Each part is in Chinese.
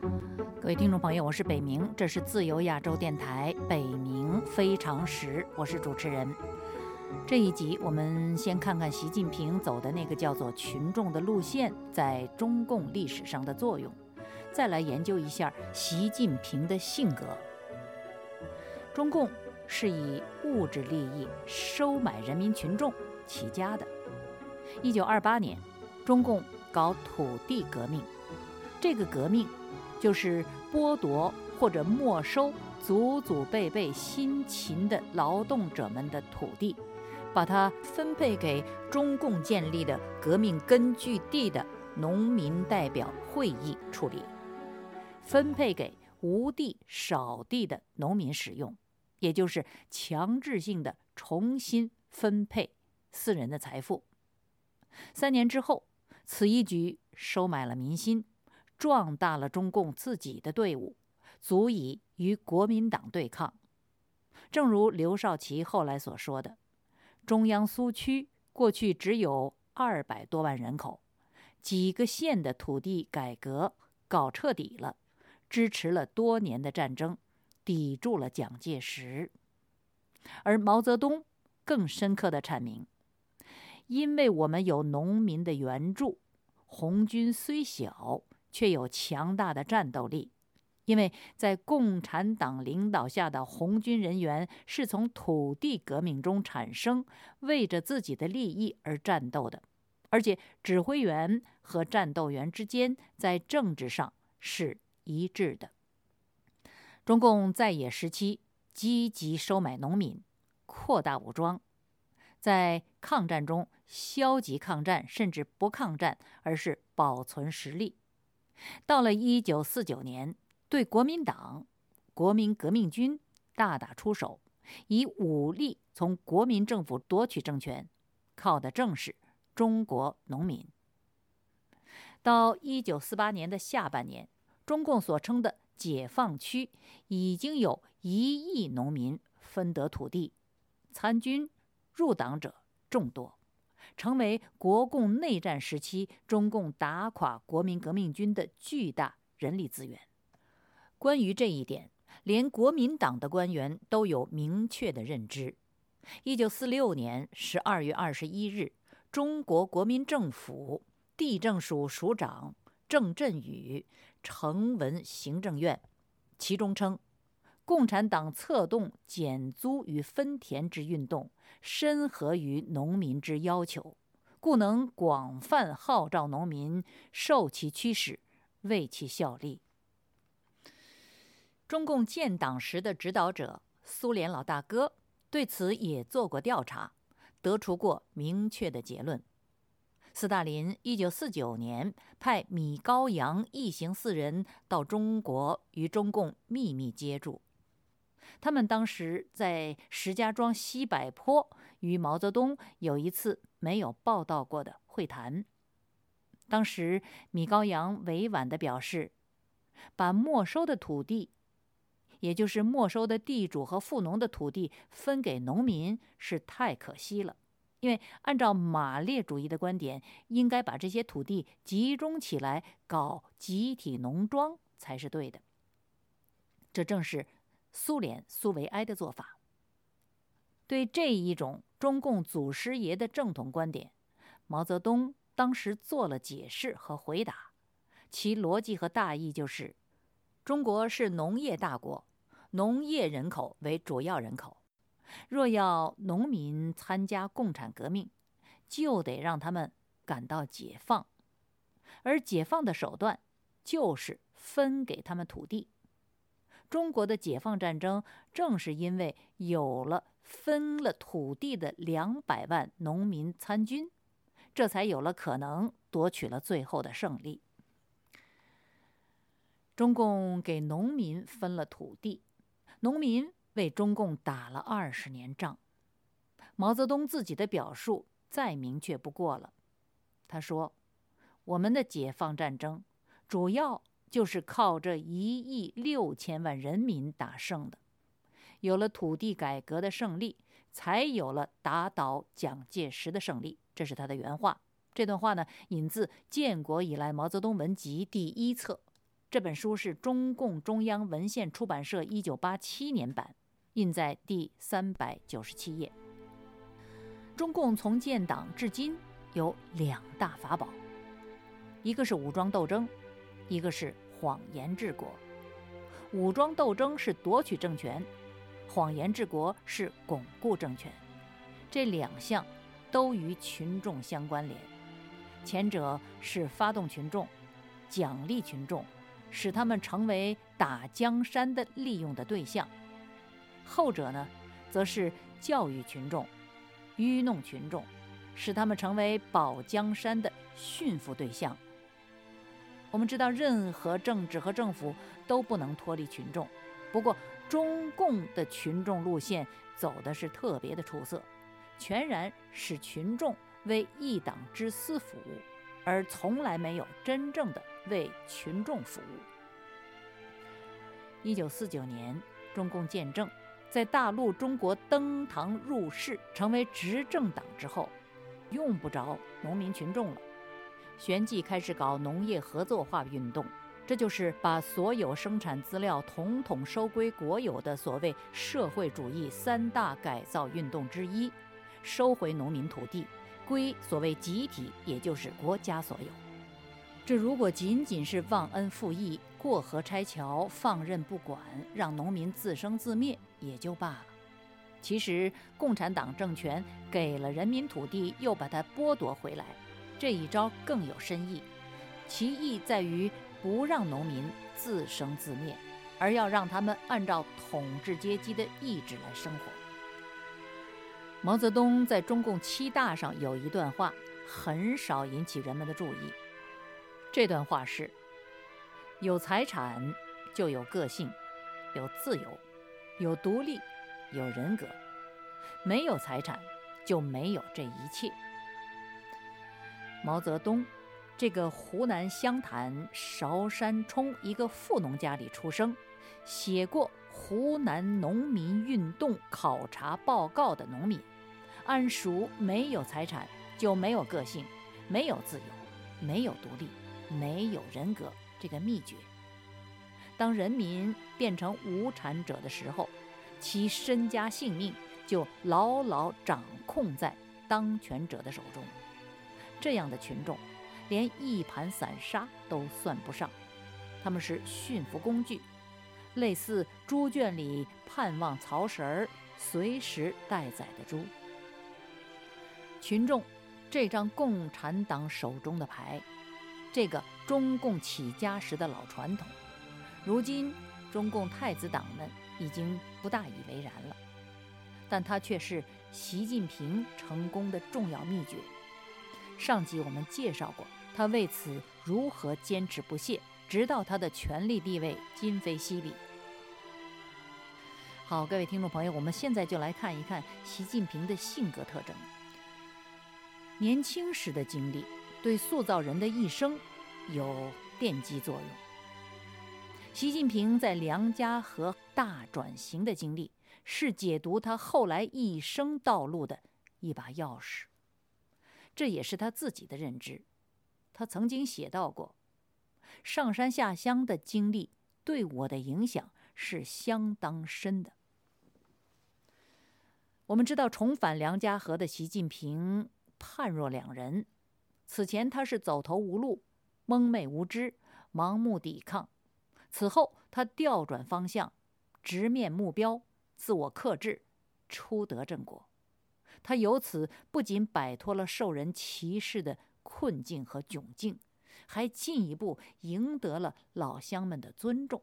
各位听众朋友，我是北明，这是自由亚洲电台北明非常时，我是主持人。这一集我们先看看习近平走的那个叫做“群众”的路线在中共历史上的作用，再来研究一下习近平的性格。中共是以物质利益收买人民群众起家的。一九二八年，中共搞土地革命，这个革命就是剥夺或者没收祖祖辈辈辛勤的劳动者们的土地，把它分配给中共建立的革命根据地的农民代表会议处理，分配给无地少地的农民使用。也就是强制性的重新分配私人的财富。三年之后，此一举收买了民心，壮大了中共自己的队伍，足以与国民党对抗。正如刘少奇后来所说的：“中央苏区过去只有二百多万人口，几个县的土地改革搞彻底了，支持了多年的战争。”抵住了蒋介石，而毛泽东更深刻的阐明：因为我们有农民的援助，红军虽小，却有强大的战斗力。因为在共产党领导下的红军人员是从土地革命中产生，为着自己的利益而战斗的，而且指挥员和战斗员之间在政治上是一致的。中共在野时期积极收买农民，扩大武装，在抗战中消极抗战，甚至不抗战，而是保存实力。到了一九四九年，对国民党、国民革命军大打出手，以武力从国民政府夺取政权，靠的正是中国农民。到一九四八年的下半年，中共所称的。解放区已经有一亿农民分得土地，参军入党者众多，成为国共内战时期中共打垮国民革命军的巨大人力资源。关于这一点，连国民党的官员都有明确的认知。一九四六年十二月二十一日，中国国民政府地政署署长。郑振宇呈文行政院，其中称：“共产党策动减租与分田之运动，深合于农民之要求，故能广泛号召农民受其驱使，为其效力。”中共建党时的指导者苏联老大哥对此也做过调查，得出过明确的结论。斯大林一九四九年派米高扬一行四人到中国与中共秘密接触，他们当时在石家庄西柏坡与毛泽东有一次没有报道过的会谈。当时米高扬委婉地表示，把没收的土地，也就是没收的地主和富农的土地分给农民是太可惜了。因为按照马列主义的观点，应该把这些土地集中起来搞集体农庄才是对的。这正是苏联苏维埃的做法。对这一种中共祖师爷的正统观点，毛泽东当时做了解释和回答，其逻辑和大意就是：中国是农业大国，农业人口为主要人口。若要农民参加共产革命，就得让他们感到解放，而解放的手段就是分给他们土地。中国的解放战争正是因为有了分了土地的两百万农民参军，这才有了可能夺取了最后的胜利。中共给农民分了土地，农民。为中共打了二十年仗，毛泽东自己的表述再明确不过了。他说：“我们的解放战争主要就是靠这一亿六千万人民打胜的。有了土地改革的胜利，才有了打倒蒋介石的胜利。”这是他的原话。这段话呢，引自《建国以来毛泽东文集》第一册。这本书是中共中央文献出版社一九八七年版，印在第三百九十七页。中共从建党至今有两大法宝，一个是武装斗争，一个是谎言治国。武装斗争是夺取政权，谎言治国是巩固政权。这两项都与群众相关联，前者是发动群众，奖励群众，使他们成为打江山的利用的对象；后者呢，则是教育群众，愚弄群众，使他们成为保江山的驯服对象。我们知道，任何政治和政府都不能脱离群众，不过中共的群众路线走的是特别的出色。全然使群众为一党之私服务，而从来没有真正的为群众服务。一九四九年，中共建政，在大陆中国登堂入室，成为执政党之后，用不着农民群众了，旋即开始搞农业合作化运动，这就是把所有生产资料统统收归国有的所谓社会主义三大改造运动之一。收回农民土地，归所谓集体，也就是国家所有。这如果仅仅是忘恩负义、过河拆桥、放任不管，让农民自生自灭也就罢了。其实，共产党政权给了人民土地，又把它剥夺回来，这一招更有深意。其意在于不让农民自生自灭，而要让他们按照统治阶级的意志来生活。毛泽东在中共七大上有一段话，很少引起人们的注意。这段话是：有财产就有个性，有自由，有独立，有人格；没有财产就没有这一切。毛泽东，这个湖南湘潭韶山冲一个富农家里出生，写过。湖南农民运动考察报告的农民，按熟没有财产就没有个性，没有自由，没有独立，没有人格这个秘诀。当人民变成无产者的时候，其身家性命就牢牢掌控在当权者的手中。这样的群众，连一盘散沙都算不上，他们是驯服工具。类似猪圈里盼望曹食儿随时待宰的猪，群众这张共产党手中的牌，这个中共起家时的老传统，如今中共太子党们已经不大以为然了，但它却是习近平成功的重要秘诀。上集我们介绍过，他为此如何坚持不懈。直到他的权力地位今非昔比。好，各位听众朋友，我们现在就来看一看习近平的性格特征。年轻时的经历对塑造人的一生有奠基作用。习近平在梁家河大转型的经历，是解读他后来一生道路的一把钥匙。这也是他自己的认知。他曾经写到过。上山下乡的经历对我的影响是相当深的。我们知道，重返梁家河的习近平判若两人。此前他是走投无路、蒙昧无知、盲目抵抗；此后他调转方向，直面目标，自我克制，初得正果。他由此不仅摆脱了受人歧视的困境和窘境。还进一步赢得了老乡们的尊重。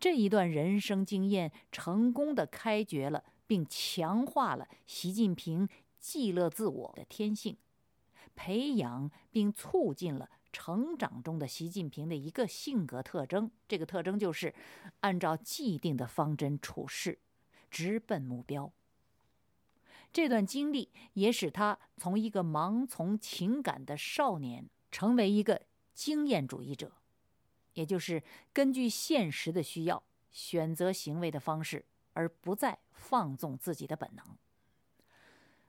这一段人生经验，成功的开掘了并强化了习近平记乐自我的天性，培养并促进了成长中的习近平的一个性格特征。这个特征就是按照既定的方针处事，直奔目标。这段经历也使他从一个盲从情感的少年。成为一个经验主义者，也就是根据现实的需要选择行为的方式，而不再放纵自己的本能。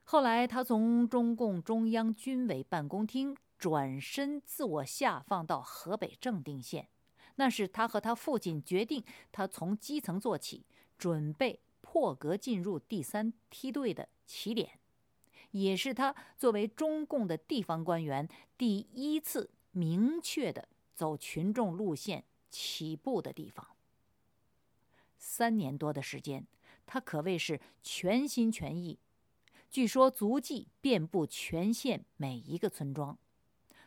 后来，他从中共中央军委办公厅转身自我下放到河北正定县，那是他和他父亲决定他从基层做起，准备破格进入第三梯队的起点，也是他作为中共的地方官员第一次明确的走群众路线起步的地方。三年多的时间，他可谓是全心全意。据说足迹遍布全县每一个村庄，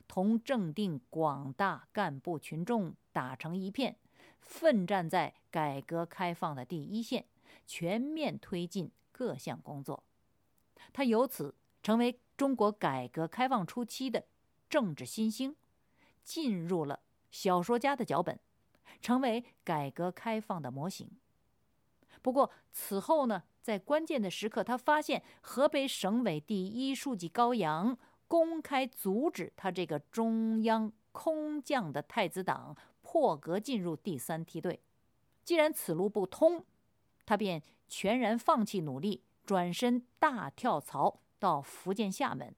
同正定广大干部群众打成一片，奋战在改革开放的第一线，全面推进各项工作。他由此成为中国改革开放初期的政治新星，进入了小说家的脚本，成为改革开放的模型。不过此后呢？在关键的时刻，他发现河北省委第一书记高阳公开阻止他这个中央空降的太子党破格进入第三梯队。既然此路不通，他便全然放弃努力，转身大跳槽到福建厦门。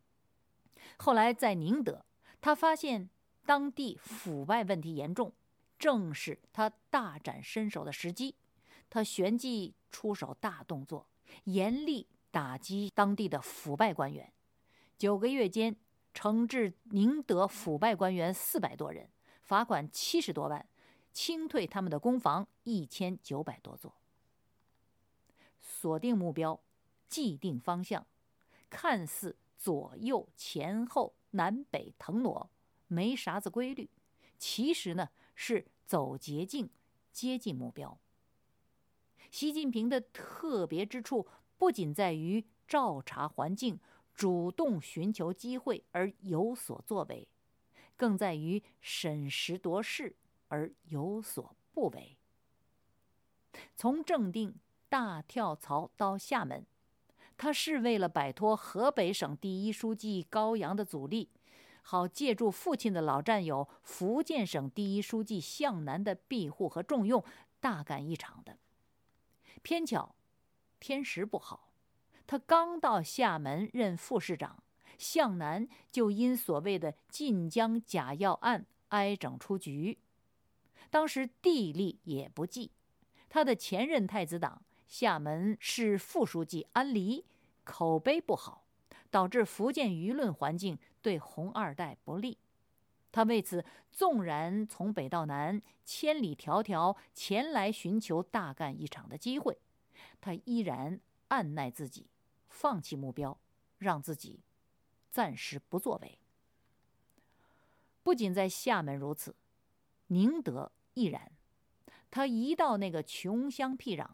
后来在宁德，他发现当地腐败问题严重，正是他大展身手的时机。他旋即出手大动作，严厉打击当地的腐败官员。九个月间，惩治宁德腐败官员四百多人，罚款七十多万，清退他们的公房一千九百多座。锁定目标，既定方向，看似左右前后南北腾挪，没啥子规律，其实呢是走捷径，接近目标。习近平的特别之处不仅在于照察环境、主动寻求机会而有所作为，更在于审时度势而有所不为。从正定大跳槽到厦门，他是为了摆脱河北省第一书记高阳的阻力，好借助父亲的老战友福建省第一书记向南的庇护和重用，大干一场的。偏巧，天时不好，他刚到厦门任副市长，向南就因所谓的晋江假药案挨整出局。当时地利也不济，他的前任太子党厦门市副书记安黎口碑不好，导致福建舆论环境对红二代不利。他为此纵然从北到南千里迢迢前来寻求大干一场的机会，他依然按耐自己，放弃目标，让自己暂时不作为。不仅在厦门如此，宁德亦然。他一到那个穷乡僻壤，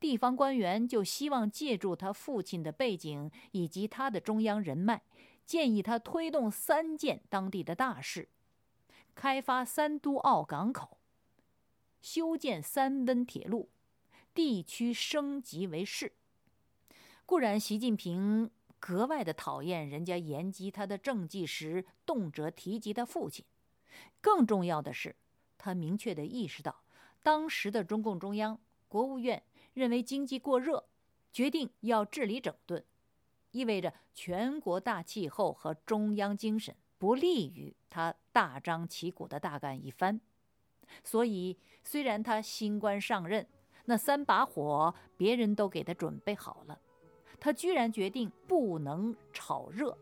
地方官员就希望借助他父亲的背景以及他的中央人脉，建议他推动三件当地的大事。开发三都澳港口，修建三温铁路，地区升级为市。固然，习近平格外的讨厌人家言及他的政绩时动辄提及他父亲。更重要的是，他明确的意识到，当时的中共中央、国务院认为经济过热，决定要治理整顿，意味着全国大气候和中央精神。不利于他大张旗鼓的大干一番，所以虽然他新官上任，那三把火别人都给他准备好了，他居然决定不能炒热，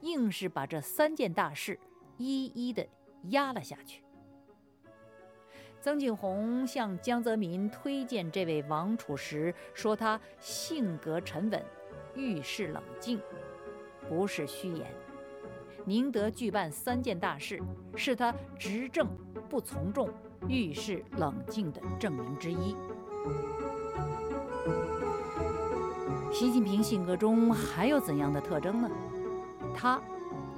硬是把这三件大事一一的压了下去。曾庆红向江泽民推荐这位王储时说，他性格沉稳，遇事冷静，不是虚言。宁德举办三件大事，是他执政不从众、遇事冷静的证明之一。习近平性格中还有怎样的特征呢？他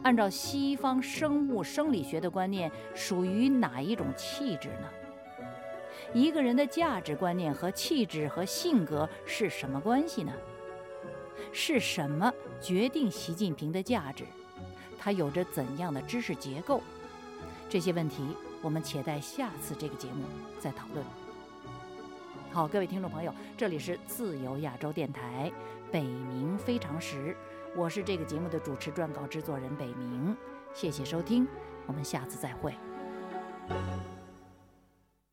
按照西方生物生理学的观念，属于哪一种气质呢？一个人的价值观念和气质和性格是什么关系呢？是什么决定习近平的价值？他有着怎样的知识结构？这些问题，我们且待下次这个节目再讨论。好，各位听众朋友，这里是自由亚洲电台《北冥非常时》，我是这个节目的主持、撰稿制作人北冥。谢谢收听，我们下次再会。